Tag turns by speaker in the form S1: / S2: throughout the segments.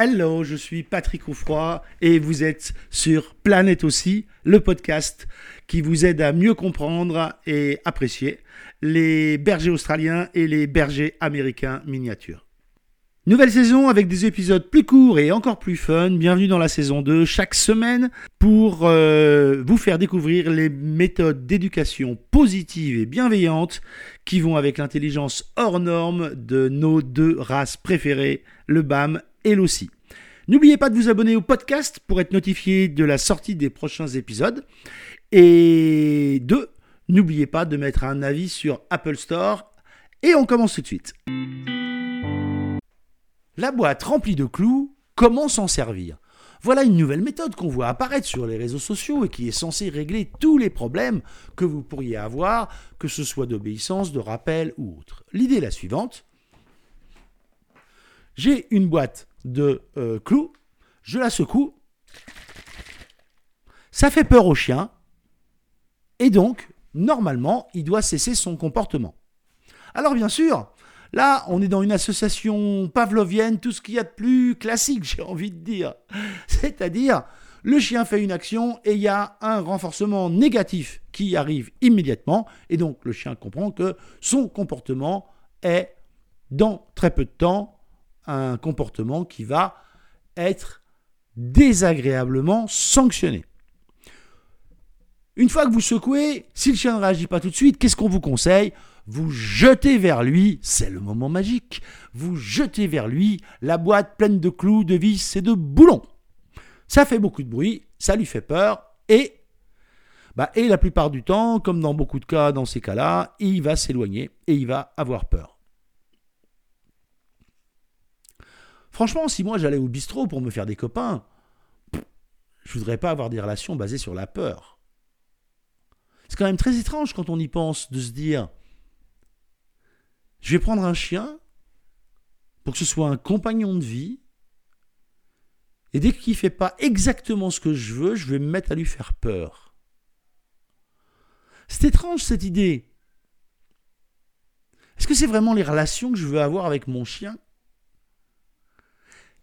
S1: Hello, je suis Patrick Oufroy et vous êtes sur Planète aussi, le podcast qui vous aide à mieux comprendre et apprécier les bergers australiens et les bergers américains miniatures. Nouvelle saison avec des épisodes plus courts et encore plus fun. Bienvenue dans la saison 2 chaque semaine pour euh, vous faire découvrir les méthodes d'éducation positive et bienveillante qui vont avec l'intelligence hors norme de nos deux races préférées, le BAM et l'OSI. N'oubliez pas de vous abonner au podcast pour être notifié de la sortie des prochains épisodes. Et deux, n'oubliez pas de mettre un avis sur Apple Store. Et on commence tout de suite. La boîte remplie de clous, comment s'en servir? Voilà une nouvelle méthode qu'on voit apparaître sur les réseaux sociaux et qui est censée régler tous les problèmes que vous pourriez avoir, que ce soit d'obéissance, de rappel ou autre. L'idée est la suivante. J'ai une boîte de euh, clous, je la secoue, ça fait peur au chien, et donc, normalement, il doit cesser son comportement. Alors bien sûr, Là, on est dans une association pavlovienne, tout ce qu'il y a de plus classique, j'ai envie de dire. C'est-à-dire, le chien fait une action et il y a un renforcement négatif qui arrive immédiatement. Et donc, le chien comprend que son comportement est, dans très peu de temps, un comportement qui va être désagréablement sanctionné. Une fois que vous secouez, si le chien ne réagit pas tout de suite, qu'est-ce qu'on vous conseille? Vous jetez vers lui, c'est le moment magique, vous jetez vers lui la boîte pleine de clous, de vis et de boulons. Ça fait beaucoup de bruit, ça lui fait peur, et, bah, et la plupart du temps, comme dans beaucoup de cas dans ces cas-là, il va s'éloigner et il va avoir peur. Franchement, si moi j'allais au bistrot pour me faire des copains, je voudrais pas avoir des relations basées sur la peur. C'est quand même très étrange quand on y pense de se dire je vais prendre un chien pour que ce soit un compagnon de vie. Et dès qu'il ne fait pas exactement ce que je veux, je vais me mettre à lui faire peur. C'est étrange cette idée. Est-ce que c'est vraiment les relations que je veux avoir avec mon chien?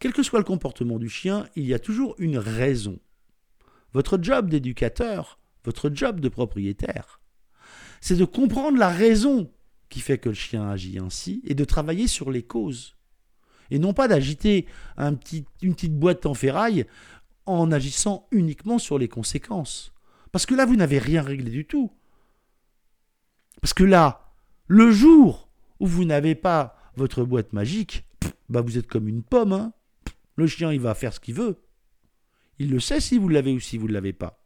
S1: Quel que soit le comportement du chien, il y a toujours une raison. Votre job d'éducateur, votre job de propriétaire, c'est de comprendre la raison qui fait que le chien agit ainsi, et de travailler sur les causes. Et non pas d'agiter une petite boîte en ferraille en agissant uniquement sur les conséquences. Parce que là, vous n'avez rien réglé du tout. Parce que là, le jour où vous n'avez pas votre boîte magique, bah vous êtes comme une pomme. Hein. Le chien, il va faire ce qu'il veut. Il le sait si vous l'avez ou si vous ne l'avez pas.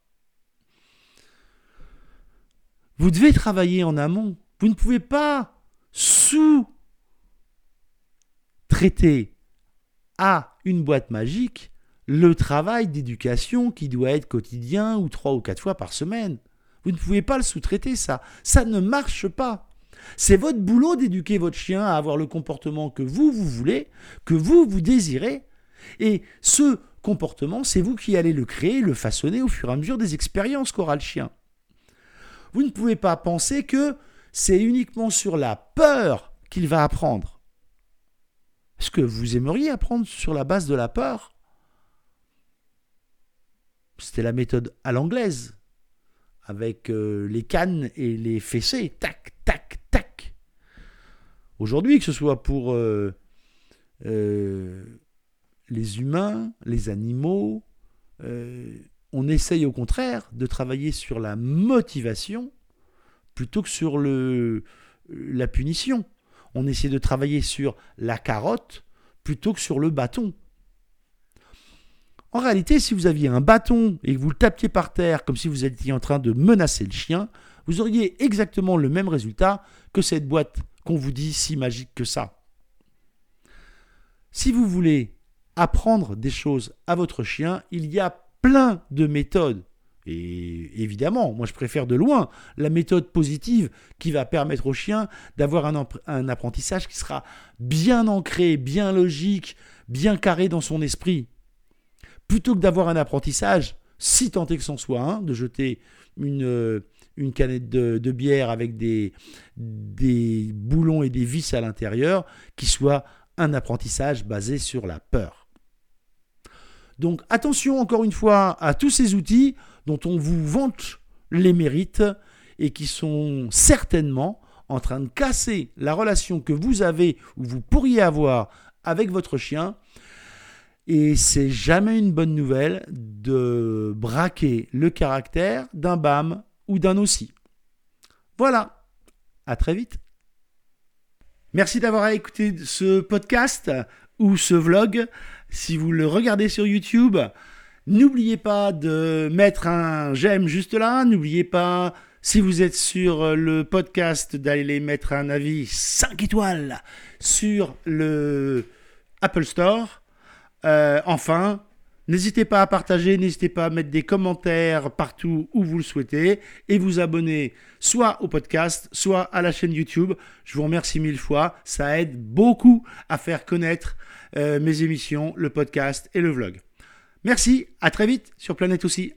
S1: Vous devez travailler en amont. Vous ne pouvez pas sous-traiter à une boîte magique le travail d'éducation qui doit être quotidien ou trois ou quatre fois par semaine. Vous ne pouvez pas le sous-traiter, ça. Ça ne marche pas. C'est votre boulot d'éduquer votre chien à avoir le comportement que vous, vous voulez, que vous, vous désirez. Et ce comportement, c'est vous qui allez le créer, le façonner au fur et à mesure des expériences qu'aura le chien. Vous ne pouvez pas penser que c'est uniquement sur la peur qu'il va apprendre. Est-ce que vous aimeriez apprendre sur la base de la peur? C'était la méthode à l'anglaise, avec euh, les cannes et les fessées, tac, tac, tac. Aujourd'hui, que ce soit pour euh, euh, les humains, les animaux, on essaye au contraire de travailler sur la motivation plutôt que sur le, la punition. On essaie de travailler sur la carotte plutôt que sur le bâton. En réalité, si vous aviez un bâton et que vous le tapiez par terre comme si vous étiez en train de menacer le chien, vous auriez exactement le même résultat que cette boîte qu'on vous dit si magique que ça. Si vous voulez apprendre des choses à votre chien, il y a plein de méthodes et évidemment, moi je préfère de loin la méthode positive qui va permettre au chien d'avoir un, apprentissage qui sera bien ancré, bien logique, bien carré dans son esprit. Plutôt que d'avoir un apprentissage, si est que c'en soit de jeter une, euh, canette de, bière avec des boulons et des vis à l'intérieur, qui soit un apprentissage basé sur la peur. Donc attention encore une fois à tous ces outils dont on vous vante les mérites et qui sont certainement en train de casser la relation que vous avez ou vous pourriez avoir avec votre chien. Et c'est jamais une bonne nouvelle de braquer le caractère d'un BAM ou d'un aussi. Voilà, à très vite. Merci d'avoir écouté ce podcast ou ce vlog. Si vous le regardez sur YouTube, n'oubliez pas de mettre un j'aime juste là. N'oubliez pas, si vous êtes sur le podcast, d'aller mettre un avis 5 étoiles sur le Apple Store. Euh, enfin, N'hésitez pas à partager, n'hésitez pas à mettre des commentaires partout où vous le souhaitez et vous abonner soit au podcast, soit à la chaîne YouTube. Je vous remercie mille fois. Ça aide beaucoup à faire connaître euh, mes émissions, le podcast et le vlog. Merci, à très vite sur Planète aussi.